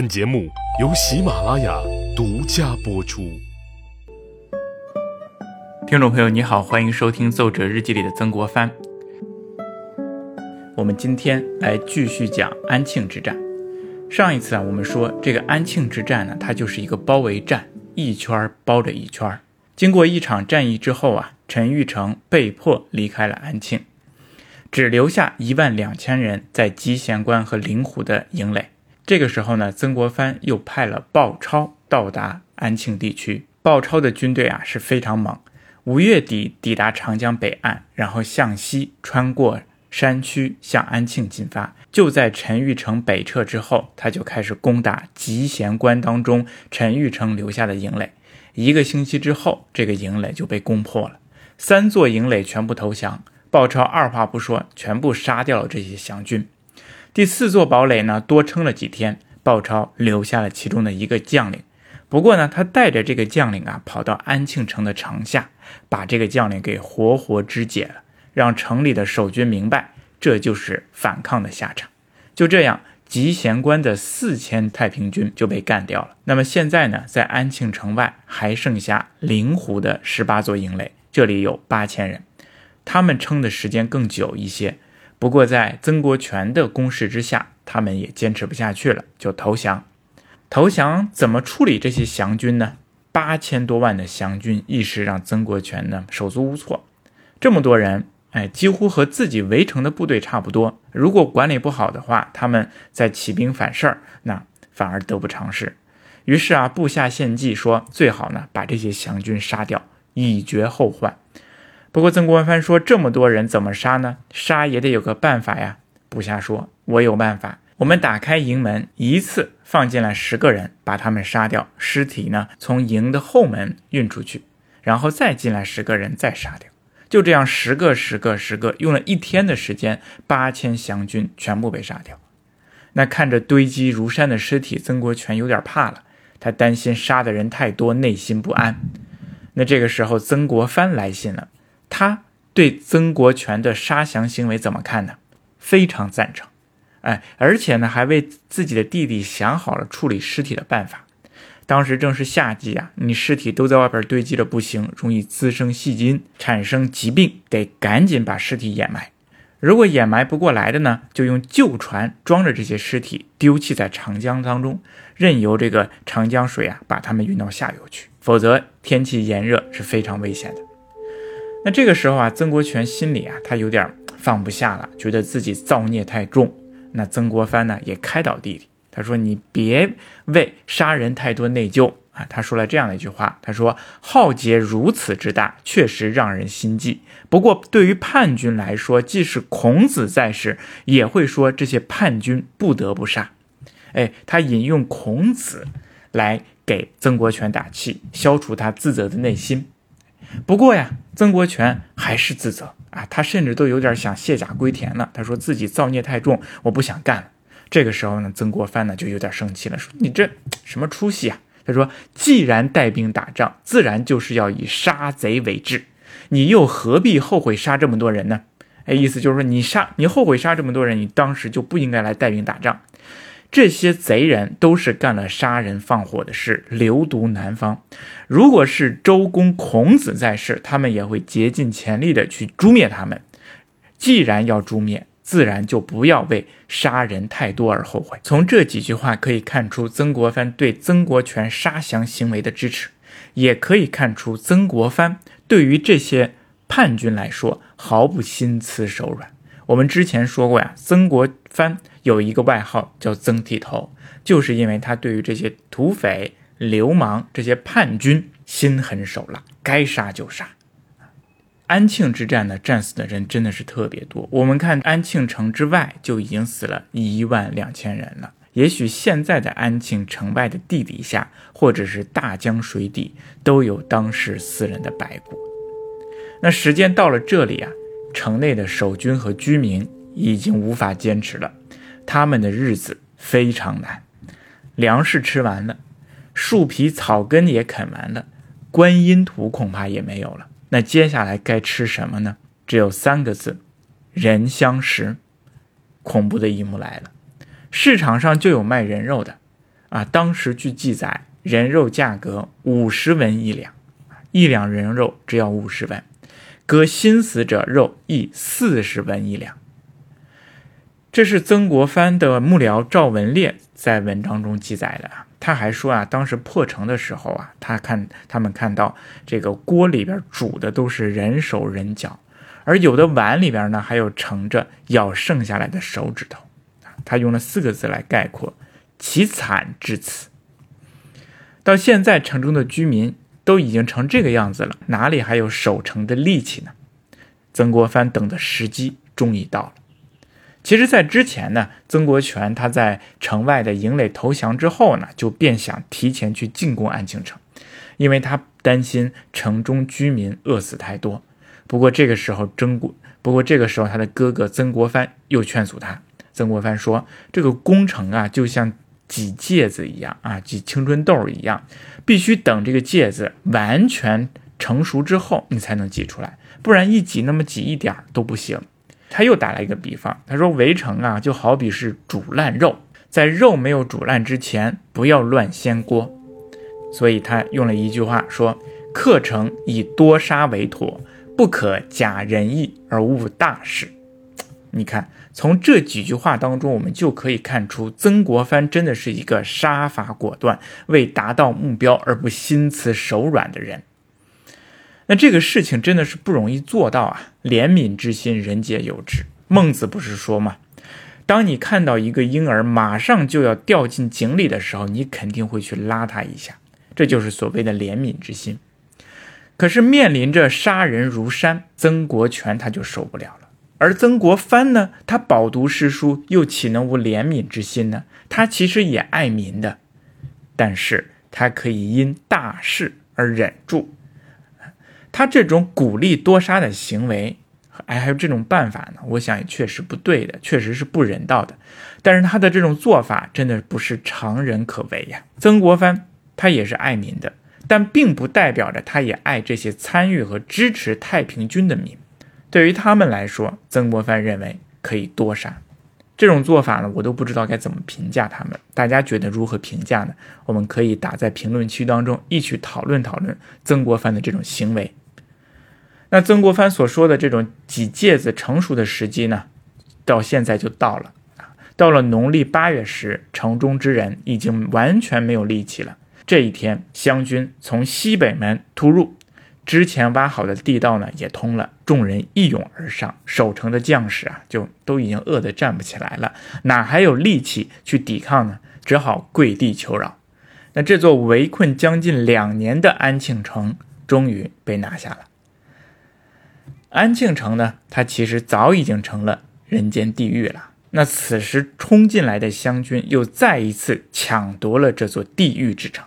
本节目由喜马拉雅独家播出。听众朋友，你好，欢迎收听《奏折日记》里的曾国藩。我们今天来继续讲安庆之战。上一次啊，我们说这个安庆之战呢，它就是一个包围战，一圈包着一圈。经过一场战役之后啊，陈玉成被迫离开了安庆，只留下一万两千人在集贤关和灵湖的营垒。这个时候呢，曾国藩又派了鲍超到达安庆地区。鲍超的军队啊是非常猛，五月底抵达长江北岸，然后向西穿过山区向安庆进发。就在陈玉成北撤之后，他就开始攻打集贤关当中陈玉成留下的营垒。一个星期之后，这个营垒就被攻破了，三座营垒全部投降。鲍超二话不说，全部杀掉了这些降军。第四座堡垒呢，多撑了几天，鲍超留下了其中的一个将领。不过呢，他带着这个将领啊，跑到安庆城的城下，把这个将领给活活肢解了，让城里的守军明白，这就是反抗的下场。就这样，集贤关的四千太平军就被干掉了。那么现在呢，在安庆城外还剩下灵湖的十八座营垒，这里有八千人，他们撑的时间更久一些。不过，在曾国荃的攻势之下，他们也坚持不下去了，就投降。投降怎么处理这些降军呢？八千多万的降军，一时让曾国荃呢手足无措。这么多人，哎，几乎和自己围城的部队差不多。如果管理不好的话，他们在起兵反事儿，那反而得不偿失。于是啊，部下献计说，最好呢把这些降军杀掉，以绝后患。不过曾国藩说：“这么多人怎么杀呢？杀也得有个办法呀。”部下说：“我有办法，我们打开营门，一次放进来十个人，把他们杀掉，尸体呢从营的后门运出去，然后再进来十个人，再杀掉。就这样，十个、十个、十个，用了一天的时间，八千降军全部被杀掉。那看着堆积如山的尸体，曾国荃有点怕了，他担心杀的人太多，内心不安。那这个时候，曾国藩来信了。他对曾国荃的杀降行为怎么看呢？非常赞成，哎，而且呢，还为自己的弟弟想好了处理尸体的办法。当时正是夏季啊，你尸体都在外边堆积着不行，容易滋生细菌，产生疾病，得赶紧把尸体掩埋。如果掩埋不过来的呢，就用旧船装着这些尸体丢弃在长江当中，任由这个长江水啊把它们运到下游去。否则天气炎热是非常危险的。那这个时候啊，曾国荃心里啊，他有点放不下了，觉得自己造孽太重。那曾国藩呢，也开导弟弟，他说：“你别为杀人太多内疚啊。”他说了这样的一句话，他说：“浩劫如此之大，确实让人心悸。不过对于叛军来说，即使孔子在世，也会说这些叛军不得不杀。”哎，他引用孔子来给曾国荃打气，消除他自责的内心。不过呀，曾国荃还是自责啊，他甚至都有点想卸甲归田了。他说自己造孽太重，我不想干了。这个时候呢，曾国藩呢就有点生气了，说：“你这什么出息啊？”他说：“既然带兵打仗，自然就是要以杀贼为志，你又何必后悔杀这么多人呢？”哎，意思就是说，你杀你后悔杀这么多人，你当时就不应该来带兵打仗。这些贼人都是干了杀人放火的事，流毒南方。如果是周公、孔子在世，他们也会竭尽全力的去诛灭他们。既然要诛灭，自然就不要为杀人太多而后悔。从这几句话可以看出曾国藩对曾国荃杀降行为的支持，也可以看出曾国藩对于这些叛军来说毫不心慈手软。我们之前说过呀，曾国藩。有一个外号叫曾剃头，就是因为他对于这些土匪、流氓、这些叛军心狠手辣，该杀就杀。安庆之战呢，战死的人真的是特别多。我们看安庆城之外就已经死了一万两千人了。也许现在的安庆城外的地底下，或者是大江水底，都有当时死人的白骨。那时间到了这里啊，城内的守军和居民已经无法坚持了。他们的日子非常难，粮食吃完了，树皮草根也啃完了，观音土恐怕也没有了。那接下来该吃什么呢？只有三个字：人相食。恐怖的一幕来了，市场上就有卖人肉的，啊，当时据记载，人肉价格五十文一两，一两人肉只要五十文，割心死者肉亦四十文一两。这是曾国藩的幕僚赵文烈在文章中记载的。他还说啊，当时破城的时候啊，他看他们看到这个锅里边煮的都是人手人脚，而有的碗里边呢还有盛着咬剩下来的手指头。他用了四个字来概括：其惨至此。到现在，城中的居民都已经成这个样子了，哪里还有守城的力气呢？曾国藩等的时机终于到了。其实，在之前呢，曾国荃他在城外的营垒投降之后呢，就便想提前去进攻安庆城，因为他担心城中居民饿死太多。不过这个时候，曾国不过这个时候，他的哥哥曾国藩又劝阻他。曾国藩说：“这个攻城啊，就像挤芥子一样啊，挤青春痘一样，必须等这个芥子完全成熟之后，你才能挤出来，不然一挤那么挤一点都不行。”他又打了一个比方，他说：“围城啊，就好比是煮烂肉，在肉没有煮烂之前，不要乱掀锅。”所以他用了一句话说：“克城以多杀为妥，不可假仁义而误大事。”你看，从这几句话当中，我们就可以看出，曾国藩真的是一个杀伐果断、为达到目标而不心慈手软的人。那这个事情真的是不容易做到啊！怜悯之心，人皆有之。孟子不是说吗？当你看到一个婴儿马上就要掉进井里的时候，你肯定会去拉他一下，这就是所谓的怜悯之心。可是面临着杀人如山，曾国荃他就受不了了。而曾国藩呢，他饱读诗书，又岂能无怜悯之心呢？他其实也爱民的，但是他可以因大事而忍住。他这种鼓励多杀的行为，哎，还有这种办法呢？我想也确实不对的，确实是不人道的。但是他的这种做法真的不是常人可为呀。曾国藩他也是爱民的，但并不代表着他也爱这些参与和支持太平军的民。对于他们来说，曾国藩认为可以多杀。这种做法呢，我都不知道该怎么评价他们。大家觉得如何评价呢？我们可以打在评论区当中，一起讨论讨论曾国藩的这种行为。那曾国藩所说的这种几芥子成熟的时机呢，到现在就到了！到了农历八月时，城中之人已经完全没有力气了。这一天，湘军从西北门突入，之前挖好的地道呢也通了，众人一涌而上，守城的将士啊就都已经饿得站不起来了，哪还有力气去抵抗呢？只好跪地求饶。那这座围困将近两年的安庆城，终于被拿下了。安庆城呢，它其实早已经成了人间地狱了。那此时冲进来的湘军又再一次抢夺了这座地狱之城，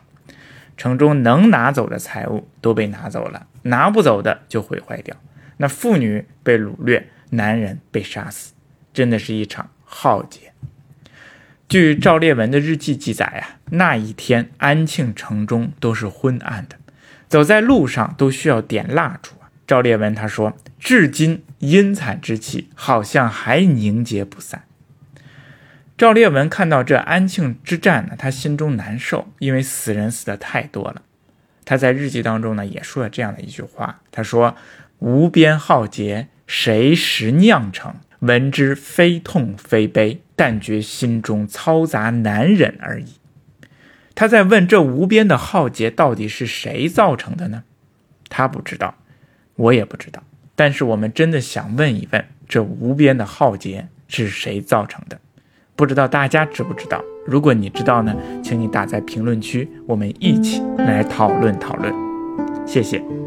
城中能拿走的财物都被拿走了，拿不走的就毁坏掉。那妇女被掳掠，男人被杀死，真的是一场浩劫。据赵烈文的日记记载啊，那一天安庆城中都是昏暗的，走在路上都需要点蜡烛。赵烈文他说：“至今阴惨之气好像还凝结不散。”赵烈文看到这安庆之战呢，他心中难受，因为死人死的太多了。他在日记当中呢也说了这样的一句话：“他说无边浩劫，谁识酿成？闻之非痛非悲，但觉心中嘈杂难忍而已。”他在问这无边的浩劫到底是谁造成的呢？他不知道。我也不知道，但是我们真的想问一问，这无边的浩劫是谁造成的？不知道大家知不知道？如果你知道呢，请你打在评论区，我们一起来讨论讨论。谢谢。